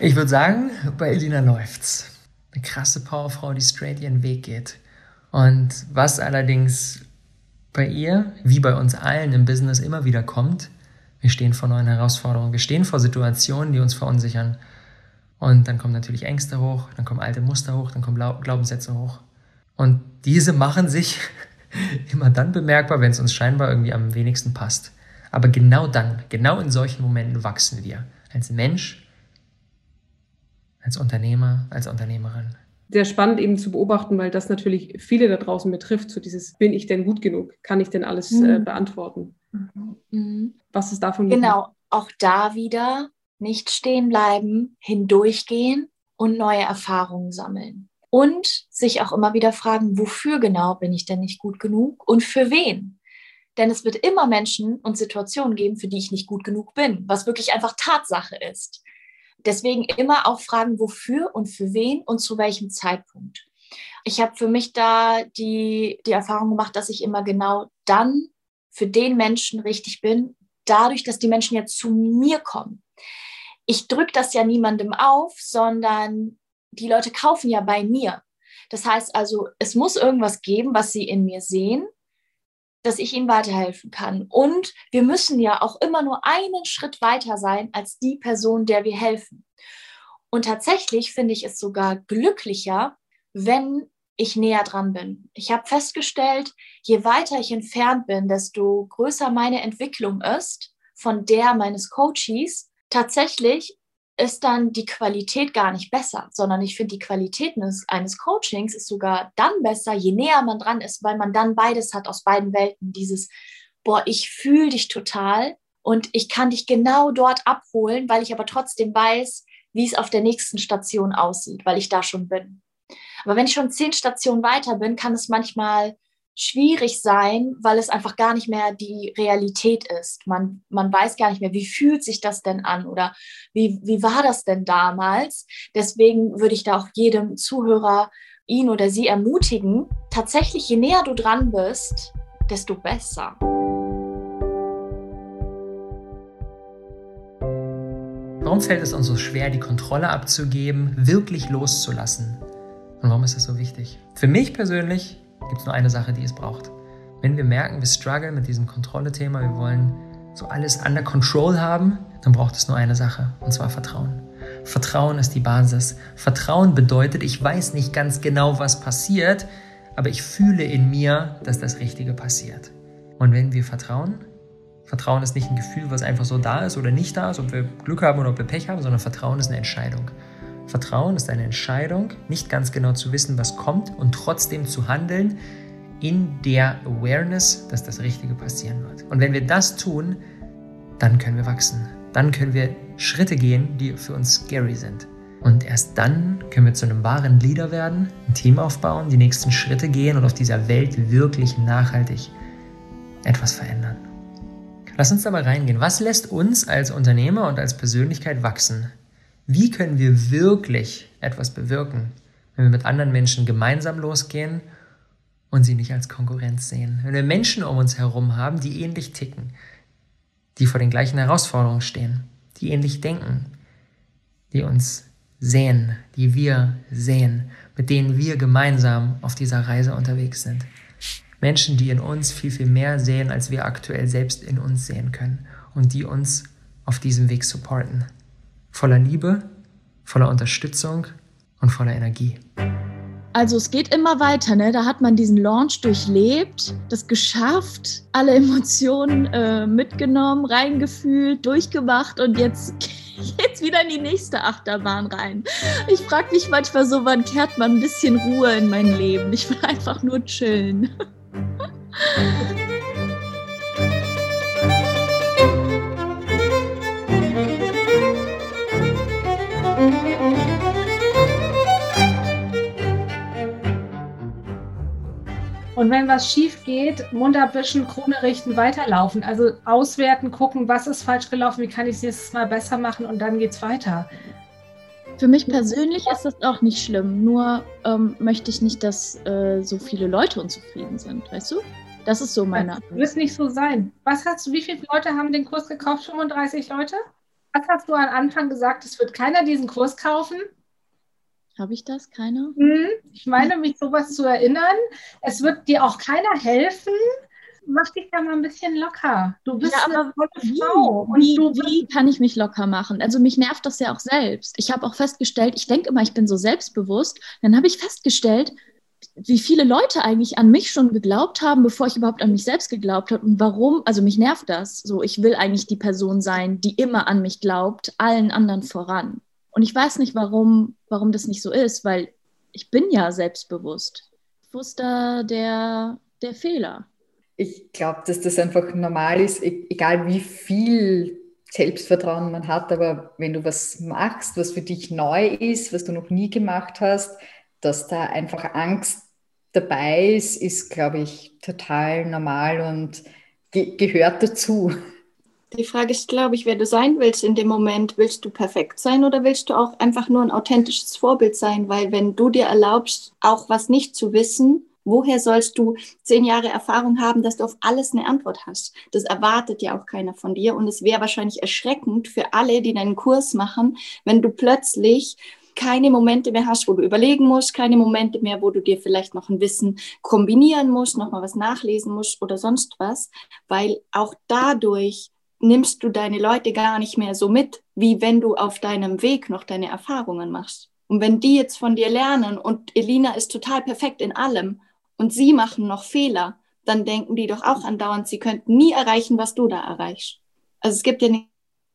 Ich würde sagen, bei Elina läuft's. Eine krasse Powerfrau, die straight ihren Weg geht. Und was allerdings bei ihr, wie bei uns allen im Business immer wieder kommt, wir stehen vor neuen Herausforderungen, wir stehen vor Situationen, die uns verunsichern. Und dann kommen natürlich Ängste hoch, dann kommen alte Muster hoch, dann kommen Glaubenssätze hoch. Und diese machen sich immer dann bemerkbar, wenn es uns scheinbar irgendwie am wenigsten passt. Aber genau dann, genau in solchen Momenten wachsen wir. Als Mensch, als Unternehmer, als Unternehmerin. Sehr spannend eben zu beobachten, weil das natürlich viele da draußen betrifft. So dieses, bin ich denn gut genug? Kann ich denn alles mhm. äh, beantworten? Mhm. Was ist davon? Genau, auch da wieder nicht stehen bleiben, hindurchgehen und neue Erfahrungen sammeln. Und sich auch immer wieder fragen, wofür genau bin ich denn nicht gut genug und für wen? Denn es wird immer Menschen und Situationen geben, für die ich nicht gut genug bin, was wirklich einfach Tatsache ist. Deswegen immer auch fragen, wofür und für wen und zu welchem Zeitpunkt. Ich habe für mich da die, die Erfahrung gemacht, dass ich immer genau dann für den Menschen richtig bin, dadurch, dass die Menschen jetzt zu mir kommen. Ich drücke das ja niemandem auf, sondern die Leute kaufen ja bei mir. Das heißt also, es muss irgendwas geben, was sie in mir sehen, dass ich ihnen weiterhelfen kann. Und wir müssen ja auch immer nur einen Schritt weiter sein als die Person, der wir helfen. Und tatsächlich finde ich es sogar glücklicher, wenn ich näher dran bin. Ich habe festgestellt, je weiter ich entfernt bin, desto größer meine Entwicklung ist von der meines Coaches. Tatsächlich ist dann die Qualität gar nicht besser, sondern ich finde, die Qualität eines, Coachings ist sogar dann besser, je näher man dran ist, weil man dann beides hat aus beiden Welten. Dieses, boah, ich fühle dich total und ich kann dich genau dort abholen, weil ich aber trotzdem weiß, wie es auf der nächsten Station aussieht, weil ich da schon bin. Aber wenn ich schon zehn Stationen weiter bin, kann es manchmal schwierig sein, weil es einfach gar nicht mehr die Realität ist. Man, man weiß gar nicht mehr, wie fühlt sich das denn an oder wie, wie war das denn damals. Deswegen würde ich da auch jedem Zuhörer, ihn oder sie ermutigen, tatsächlich, je näher du dran bist, desto besser. Warum fällt es uns so schwer, die Kontrolle abzugeben, wirklich loszulassen? Und warum ist das so wichtig? Für mich persönlich gibt es nur eine Sache, die es braucht. Wenn wir merken, wir strugglen mit diesem Kontrolle-Thema, wir wollen so alles under control haben, dann braucht es nur eine Sache, und zwar Vertrauen. Vertrauen ist die Basis. Vertrauen bedeutet, ich weiß nicht ganz genau, was passiert, aber ich fühle in mir, dass das Richtige passiert. Und wenn wir vertrauen, Vertrauen ist nicht ein Gefühl, was einfach so da ist oder nicht da ist, ob wir Glück haben oder ob wir Pech haben, sondern Vertrauen ist eine Entscheidung. Vertrauen ist eine Entscheidung, nicht ganz genau zu wissen, was kommt und trotzdem zu handeln in der Awareness, dass das Richtige passieren wird. Und wenn wir das tun, dann können wir wachsen. Dann können wir Schritte gehen, die für uns scary sind. Und erst dann können wir zu einem wahren Leader werden, ein Team aufbauen, die nächsten Schritte gehen und auf dieser Welt wirklich nachhaltig etwas verändern. Lass uns da mal reingehen. Was lässt uns als Unternehmer und als Persönlichkeit wachsen? Wie können wir wirklich etwas bewirken, wenn wir mit anderen Menschen gemeinsam losgehen und sie nicht als Konkurrenz sehen? Wenn wir Menschen um uns herum haben, die ähnlich ticken, die vor den gleichen Herausforderungen stehen, die ähnlich denken, die uns sehen, die wir sehen, mit denen wir gemeinsam auf dieser Reise unterwegs sind. Menschen, die in uns viel, viel mehr sehen, als wir aktuell selbst in uns sehen können und die uns auf diesem Weg supporten voller Liebe, voller Unterstützung und voller Energie. Also es geht immer weiter, ne? Da hat man diesen Launch durchlebt, das geschafft, alle Emotionen äh, mitgenommen, reingefühlt, durchgemacht und jetzt geht's wieder in die nächste Achterbahn rein. Ich frage mich manchmal so, wann kehrt man ein bisschen Ruhe in mein Leben? Ich will einfach nur chillen. Und wenn was schief geht, Mund abwischen, Krone richten, weiterlaufen. Also auswerten, gucken, was ist falsch gelaufen, wie kann ich es nächstes Mal besser machen und dann geht es weiter. Für mich persönlich ist das auch nicht schlimm. Nur ähm, möchte ich nicht, dass äh, so viele Leute unzufrieden sind, weißt du? Das ist so meine. Das wird nicht so sein. Was hast du, wie viele Leute haben den Kurs gekauft? 35 Leute? Was hast du am Anfang gesagt? Es wird keiner diesen Kurs kaufen? Habe ich das? Keiner? Hm, ich meine, mich sowas zu erinnern. Es wird dir auch keiner helfen. Mach dich da mal ein bisschen locker. Du bist Ja, eine aber tolle Wie, Frau. Und wie, du wie kann ich mich locker machen? Also mich nervt das ja auch selbst. Ich habe auch festgestellt, ich denke immer, ich bin so selbstbewusst. Dann habe ich festgestellt, wie viele Leute eigentlich an mich schon geglaubt haben, bevor ich überhaupt an mich selbst geglaubt habe. Und warum? Also mich nervt das. So, ich will eigentlich die Person sein, die immer an mich glaubt, allen anderen voran. Und ich weiß nicht, warum, warum das nicht so ist, weil ich bin ja selbstbewusst. Da der, der Fehler? Ich glaube, dass das einfach normal ist, e- egal wie viel Selbstvertrauen man hat, aber wenn du was machst, was für dich neu ist, was du noch nie gemacht hast, dass da einfach Angst dabei ist, ist, glaube ich, total normal und ge gehört dazu. Die Frage ist, glaube ich, wer du sein willst in dem Moment. Willst du perfekt sein oder willst du auch einfach nur ein authentisches Vorbild sein? Weil wenn du dir erlaubst, auch was nicht zu wissen, woher sollst du zehn Jahre Erfahrung haben, dass du auf alles eine Antwort hast? Das erwartet ja auch keiner von dir. Und es wäre wahrscheinlich erschreckend für alle, die deinen Kurs machen, wenn du plötzlich keine Momente mehr hast, wo du überlegen musst, keine Momente mehr, wo du dir vielleicht noch ein Wissen kombinieren musst, nochmal was nachlesen musst oder sonst was, weil auch dadurch nimmst du deine Leute gar nicht mehr so mit, wie wenn du auf deinem Weg noch deine Erfahrungen machst. Und wenn die jetzt von dir lernen und Elina ist total perfekt in allem und sie machen noch Fehler, dann denken die doch auch andauernd, sie könnten nie erreichen, was du da erreichst. Also es gibt ja nichts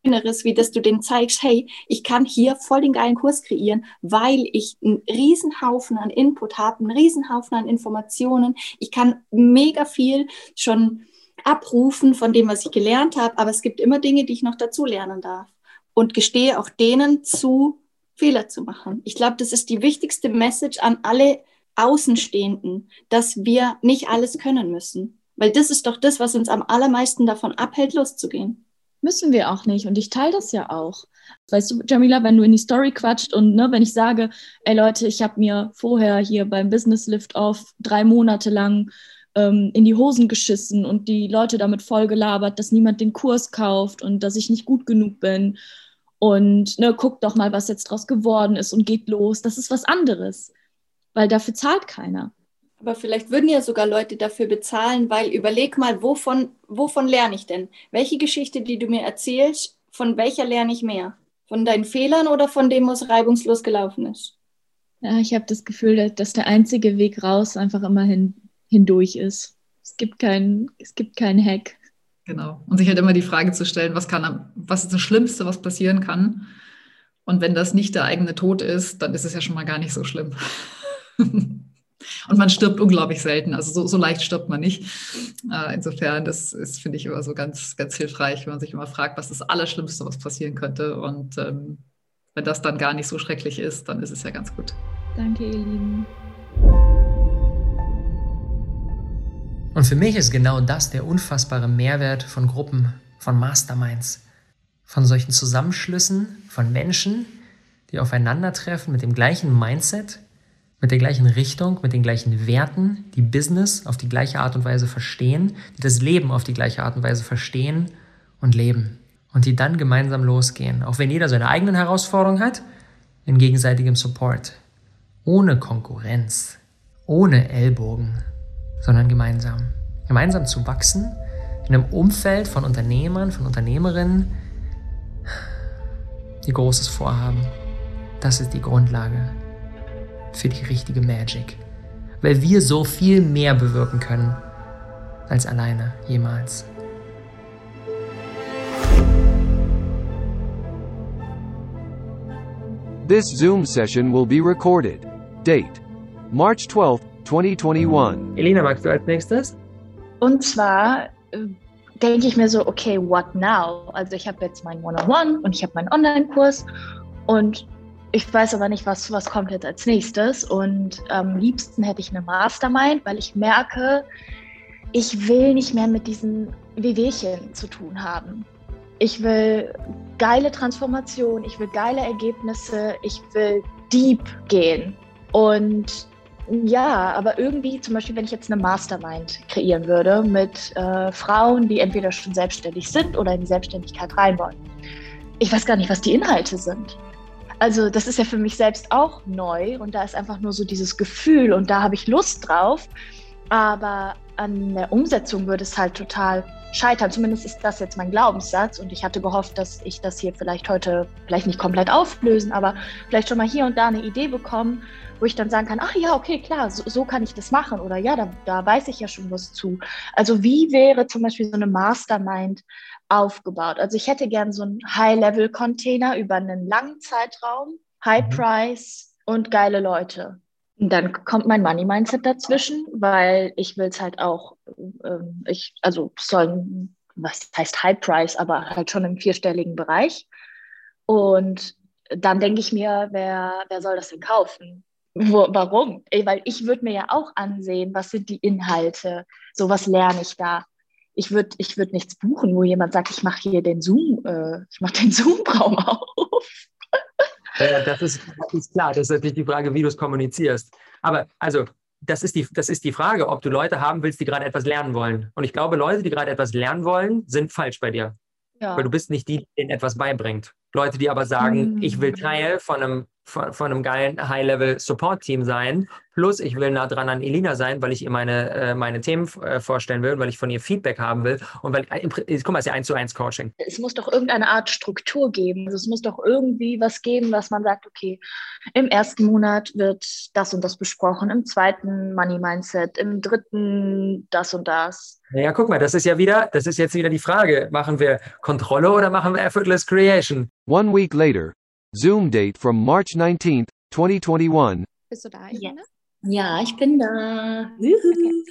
Schöneres, wie dass du denen zeigst, hey, ich kann hier voll den geilen Kurs kreieren, weil ich einen Riesenhaufen an Input habe, einen Riesenhaufen an Informationen. Ich kann mega viel schon abrufen von dem, was ich gelernt habe, aber es gibt immer Dinge, die ich noch dazu lernen darf. Und gestehe auch denen zu, Fehler zu machen. Ich glaube, das ist die wichtigste Message an alle Außenstehenden, dass wir nicht alles können müssen. Weil das ist doch das, was uns am allermeisten davon abhält, loszugehen. Müssen wir auch nicht. Und ich teile das ja auch. Weißt du, Jamila, wenn du in die Story quatscht und ne, wenn ich sage, ey Leute, ich habe mir vorher hier beim Business Lift Off drei Monate lang ähm, in die Hosen geschissen und die Leute damit vollgelabert, dass niemand den Kurs kauft und dass ich nicht gut genug bin. Und ne, guckt doch mal, was jetzt draus geworden ist und geht los. Das ist was anderes, weil dafür zahlt keiner. Aber vielleicht würden ja sogar Leute dafür bezahlen, weil überleg mal, wovon, wovon lerne ich denn? Welche Geschichte, die du mir erzählst, von welcher lerne ich mehr? Von deinen Fehlern oder von dem, was reibungslos gelaufen ist? Ja, ich habe das Gefühl, dass der einzige Weg raus einfach immer hin, hindurch ist. Es gibt keinen, es gibt keinen Hack. Genau. Und sich halt immer die Frage zu stellen, was kann, was ist das Schlimmste, was passieren kann? Und wenn das nicht der eigene Tod ist, dann ist es ja schon mal gar nicht so schlimm. Und man stirbt unglaublich selten. Also so, so leicht stirbt man nicht. Äh, insofern, das ist, finde ich, immer so ganz, ganz hilfreich, wenn man sich immer fragt, was das Allerschlimmste, was passieren könnte. Und ähm, wenn das dann gar nicht so schrecklich ist, dann ist es ja ganz gut. Danke, ihr Lieben. Und für mich ist genau das der unfassbare Mehrwert von Gruppen, von Masterminds, von solchen Zusammenschlüssen von Menschen, die aufeinandertreffen mit dem gleichen Mindset, mit der gleichen Richtung, mit den gleichen Werten, die Business auf die gleiche Art und Weise verstehen, die das Leben auf die gleiche Art und Weise verstehen und leben. Und die dann gemeinsam losgehen, auch wenn jeder seine eigenen Herausforderungen hat, in gegenseitigem Support. Ohne Konkurrenz, ohne Ellbogen, sondern gemeinsam. Gemeinsam zu wachsen in einem Umfeld von Unternehmern, von Unternehmerinnen, die Großes vorhaben. Das ist die Grundlage für die richtige Magic. Weil wir so viel mehr bewirken können als alleine jemals. This Zoom session will be recorded. Date March 12th, 2021. Elina, magst du als nächstes? Und zwar äh, denke ich mir so, okay, what now? Also ich habe jetzt mein One-on-One und ich habe meinen Online-Kurs und ich weiß aber nicht, was, was kommt jetzt als nächstes. Und am liebsten hätte ich eine Mastermind, weil ich merke, ich will nicht mehr mit diesen Wehwehchen zu tun haben. Ich will geile Transformation, ich will geile Ergebnisse, ich will deep gehen. Und ja, aber irgendwie, zum Beispiel, wenn ich jetzt eine Mastermind kreieren würde mit äh, Frauen, die entweder schon selbstständig sind oder in die Selbstständigkeit rein wollen, ich weiß gar nicht, was die Inhalte sind. Also das ist ja für mich selbst auch neu und da ist einfach nur so dieses Gefühl und da habe ich Lust drauf. Aber an der Umsetzung würde es halt total scheitern. Zumindest ist das jetzt mein Glaubenssatz und ich hatte gehofft, dass ich das hier vielleicht heute, vielleicht nicht komplett auflösen, aber vielleicht schon mal hier und da eine Idee bekommen, wo ich dann sagen kann, ach ja, okay, klar, so, so kann ich das machen oder ja, da, da weiß ich ja schon was zu. Also wie wäre zum Beispiel so eine Mastermind aufgebaut? Also ich hätte gern so einen High-Level-Container über einen langen Zeitraum, High Price und geile Leute. Und dann kommt mein Money Mindset dazwischen, weil ich will es halt auch, ähm, ich, also soll, was heißt High Price, aber halt schon im vierstelligen Bereich. Und dann denke ich mir, wer, wer soll das denn kaufen? Wo, warum? Weil ich würde mir ja auch ansehen, was sind die Inhalte, so was lerne ich da. Ich würde ich würd nichts buchen, wo jemand sagt, ich mache hier den Zoom, äh, ich mache den Zoom-Raum auf. Ja, das, ist, das ist klar, das ist natürlich die Frage, wie du es kommunizierst. Aber also, das ist, die, das ist die Frage, ob du Leute haben willst, die gerade etwas lernen wollen. Und ich glaube, Leute, die gerade etwas lernen wollen, sind falsch bei dir. Ja. Weil du bist nicht die, die denen etwas beibringt. Leute, die aber sagen, mhm. ich will Teil von einem von, von einem geilen High-Level-Support-Team sein. Plus, ich will nah dran an Elina sein, weil ich ihr meine, äh, meine Themen äh, vorstellen will, weil ich von ihr Feedback haben will. Und weil, äh, guck mal, es ist ja eins zu eins Coaching. Es muss doch irgendeine Art Struktur geben. Also es muss doch irgendwie was geben, was man sagt, okay, im ersten Monat wird das und das besprochen, im zweiten Money Mindset, im dritten das und das. Naja, guck mal, das ist ja wieder, das ist jetzt wieder die Frage. Machen wir Kontrolle oder machen wir Effortless Creation? One week later. Zoom date from March 19th, 2021. Bist du da, Irene? Ja, ich bin da. Okay.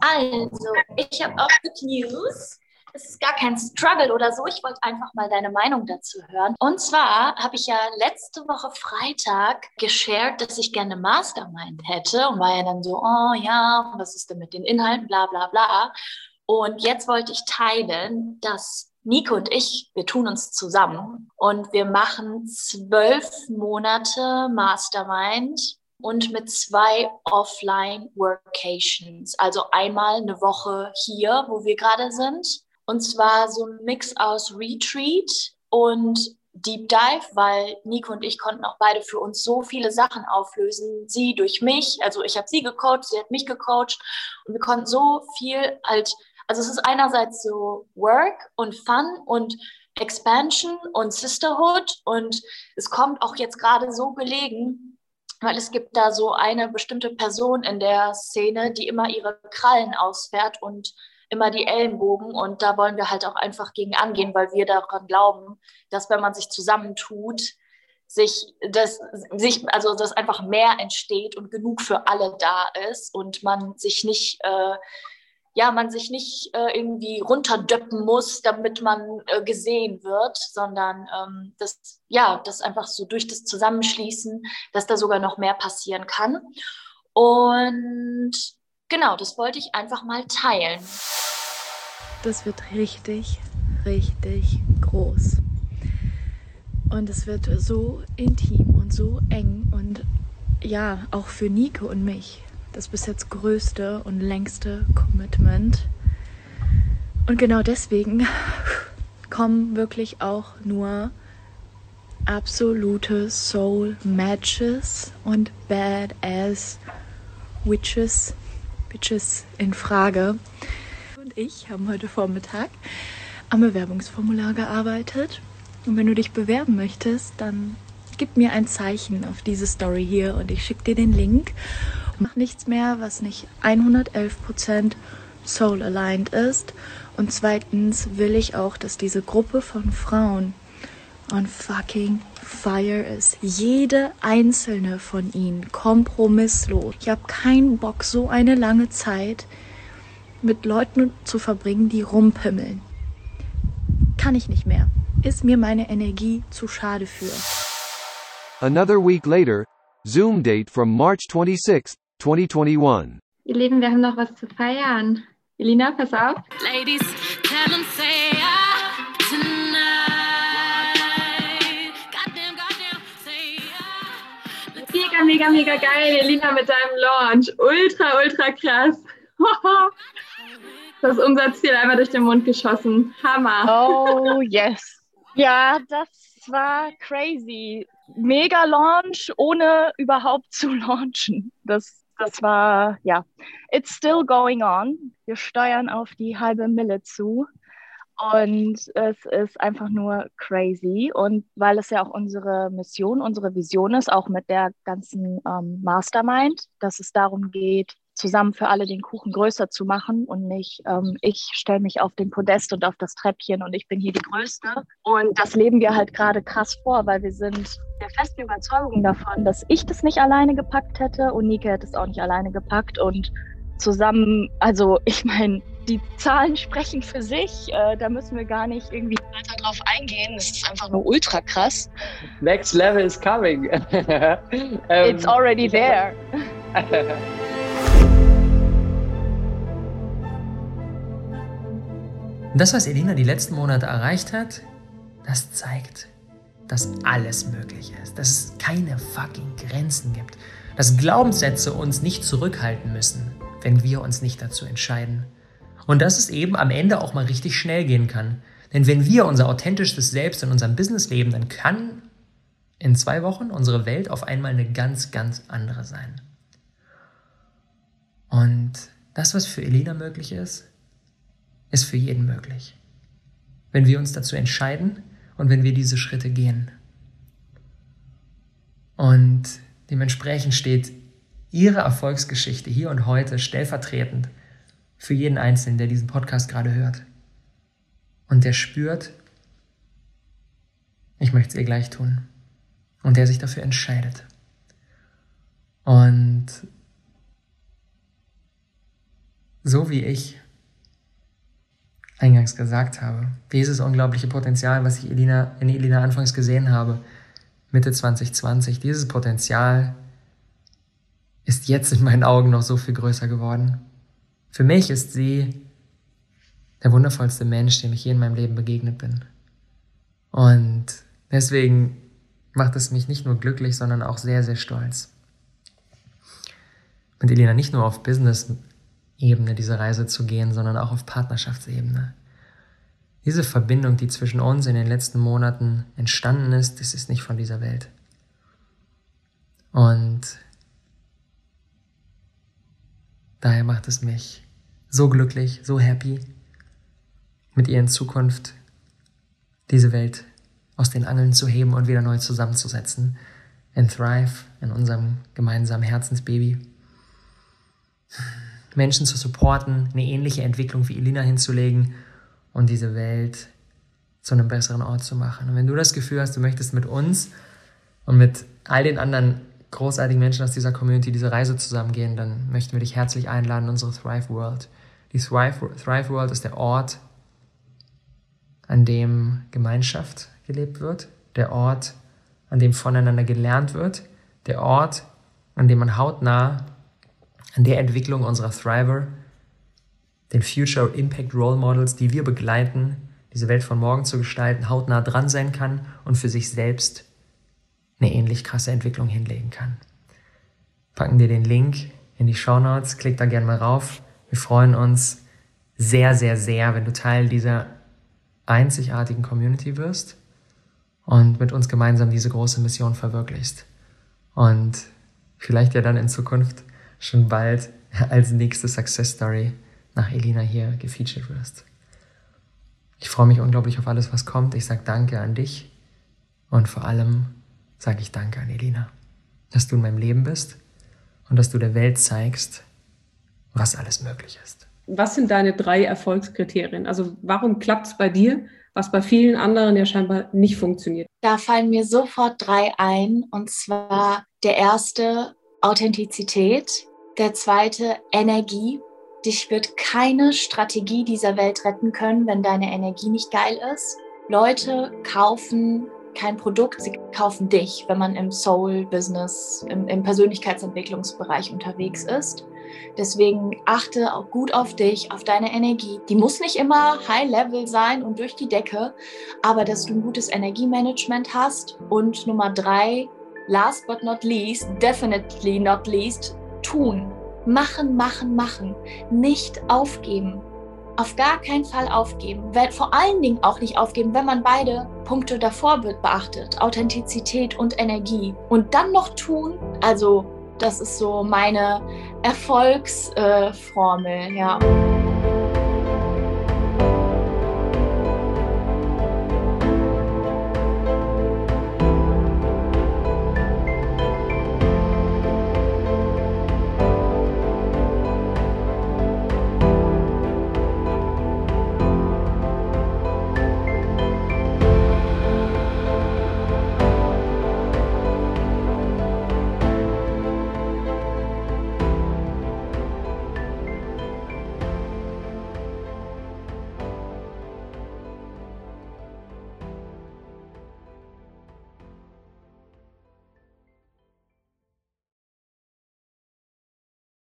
Also, ich habe auch Good News. Es ist gar kein Struggle oder so. Ich wollte einfach mal deine Meinung dazu hören. Und zwar habe ich ja letzte Woche Freitag geshared, dass ich gerne Mastermind hätte und war ja dann so, oh ja, was ist denn mit den Inhalten, bla bla bla. Und jetzt wollte ich teilen, dass Nico und ich, wir tun uns zusammen und wir machen zwölf Monate Mastermind und mit zwei Offline-Workations. Also einmal eine Woche hier, wo wir gerade sind. Und zwar so ein Mix aus Retreat und Deep Dive, weil Nico und ich konnten auch beide für uns so viele Sachen auflösen. Sie durch mich, also ich habe sie gecoacht, sie hat mich gecoacht und wir konnten so viel halt also es ist einerseits so Work und Fun und Expansion und Sisterhood und es kommt auch jetzt gerade so gelegen, weil es gibt da so eine bestimmte Person in der Szene, die immer ihre Krallen ausfährt und immer die Ellenbogen und da wollen wir halt auch einfach gegen angehen, weil wir daran glauben, dass wenn man sich zusammentut, sich das sich also dass einfach mehr entsteht und genug für alle da ist und man sich nicht äh, ja, man sich nicht äh, irgendwie runterdöppen muss, damit man äh, gesehen wird, sondern ähm, das, ja, das einfach so durch das Zusammenschließen, dass da sogar noch mehr passieren kann. Und genau, das wollte ich einfach mal teilen. Das wird richtig, richtig groß. Und es wird so intim und so eng und ja, auch für Nico und mich das bis jetzt größte und längste Commitment. Und genau deswegen kommen wirklich auch nur absolute Soul Matches und Badass Witches, Bitches in Frage. Und ich haben heute Vormittag am Bewerbungsformular gearbeitet. Und wenn du dich bewerben möchtest, dann gib mir ein Zeichen auf diese Story hier und ich schicke dir den Link mache nichts mehr, was nicht 111% soul aligned ist. Und zweitens will ich auch, dass diese Gruppe von Frauen on fucking fire ist. Jede einzelne von ihnen kompromisslos. Ich habe keinen Bock, so eine lange Zeit mit Leuten zu verbringen, die rumpimmeln. Kann ich nicht mehr. Ist mir meine Energie zu schade für. Another week later, Zoom date from March 26th, 2021. Ihr Lieben, wir haben noch was zu feiern. Elina, pass auf. Ladies, come and say ah, Mega, mega, mega geil, Elina, mit deinem Launch. Ultra, ultra krass. Das ist unser Ziel, einmal durch den Mund geschossen. Hammer. Oh, yes. Ja, das war crazy. Mega Launch, ohne überhaupt zu launchen. Das, das war, ja, it's still going on. Wir steuern auf die halbe Mille zu. Und es ist einfach nur crazy. Und weil es ja auch unsere Mission, unsere Vision ist, auch mit der ganzen ähm, Mastermind, dass es darum geht, zusammen für alle den Kuchen größer zu machen und nicht, ähm, ich stelle mich auf den Podest und auf das Treppchen und ich bin hier die Größte. Und das leben wir halt gerade krass vor, weil wir sind der festen Überzeugung davon, dass ich das nicht alleine gepackt hätte und Nike hätte es auch nicht alleine gepackt und zusammen, also ich meine, die Zahlen sprechen für sich. Äh, da müssen wir gar nicht irgendwie weiter drauf eingehen. Das ist einfach nur ultra krass. Next level is coming. It's already there. Das, was Elina die letzten Monate erreicht hat, das zeigt, dass alles möglich ist, dass es keine fucking Grenzen gibt, dass Glaubenssätze uns nicht zurückhalten müssen, wenn wir uns nicht dazu entscheiden. Und dass es eben am Ende auch mal richtig schnell gehen kann. Denn wenn wir unser authentisches Selbst in unserem Business leben, dann kann in zwei Wochen unsere Welt auf einmal eine ganz, ganz andere sein. Und das, was für Elina möglich ist, ist für jeden möglich. Wenn wir uns dazu entscheiden und wenn wir diese Schritte gehen. Und dementsprechend steht ihre Erfolgsgeschichte hier und heute stellvertretend für jeden Einzelnen, der diesen Podcast gerade hört. Und der spürt, ich möchte es ihr gleich tun. Und der sich dafür entscheidet. Und so wie ich eingangs gesagt habe, dieses unglaubliche Potenzial, was ich Elina, in Elina anfangs gesehen habe, Mitte 2020, dieses Potenzial ist jetzt in meinen Augen noch so viel größer geworden. Für mich ist sie der wundervollste Mensch, dem ich je in meinem Leben begegnet bin. Und deswegen macht es mich nicht nur glücklich, sondern auch sehr, sehr stolz. Mit Elina nicht nur auf Business-Ebene diese Reise zu gehen, sondern auch auf Partnerschaftsebene. Diese Verbindung, die zwischen uns in den letzten Monaten entstanden ist, das ist nicht von dieser Welt. Und Daher macht es mich so glücklich, so happy, mit ihr in Zukunft diese Welt aus den Angeln zu heben und wieder neu zusammenzusetzen. In Thrive, in unserem gemeinsamen Herzensbaby. Menschen zu supporten, eine ähnliche Entwicklung wie Elina hinzulegen und diese Welt zu einem besseren Ort zu machen. Und wenn du das Gefühl hast, du möchtest mit uns und mit all den anderen großartigen Menschen aus dieser Community diese Reise zusammengehen, dann möchten wir dich herzlich einladen in unsere Thrive World. Die Thrive, Thrive World ist der Ort, an dem Gemeinschaft gelebt wird, der Ort, an dem voneinander gelernt wird, der Ort, an dem man hautnah an der Entwicklung unserer Thriver, den Future Impact Role Models, die wir begleiten, diese Welt von morgen zu gestalten, hautnah dran sein kann und für sich selbst eine ähnlich krasse Entwicklung hinlegen kann. Packen dir den Link in die Show Notes, klick da gerne mal rauf. Wir freuen uns sehr, sehr, sehr, wenn du Teil dieser einzigartigen Community wirst und mit uns gemeinsam diese große Mission verwirklichst. Und vielleicht ja dann in Zukunft schon bald als nächste Success Story nach Elina hier gefeatured wirst. Ich freue mich unglaublich auf alles, was kommt. Ich sage danke an dich und vor allem sage ich danke an Elina, dass du in meinem Leben bist und dass du der Welt zeigst, was alles möglich ist. Was sind deine drei Erfolgskriterien? Also warum klappt es bei dir, was bei vielen anderen ja scheinbar nicht funktioniert? Da fallen mir sofort drei ein. Und zwar der erste Authentizität, der zweite Energie. Dich wird keine Strategie dieser Welt retten können, wenn deine Energie nicht geil ist. Leute kaufen kein Produkt, sie kaufen dich, wenn man im Soul-Business, im, im Persönlichkeitsentwicklungsbereich unterwegs ist. Deswegen achte auch gut auf dich, auf deine Energie. Die muss nicht immer High-Level sein und durch die Decke, aber dass du ein gutes Energiemanagement hast. Und Nummer drei, last but not least, definitely not least, tun. Machen, machen, machen. Nicht aufgeben auf gar keinen Fall aufgeben. Vor allen Dingen auch nicht aufgeben, wenn man beide Punkte davor beachtet, Authentizität und Energie. Und dann noch tun, also das ist so meine Erfolgsformel, äh, ja.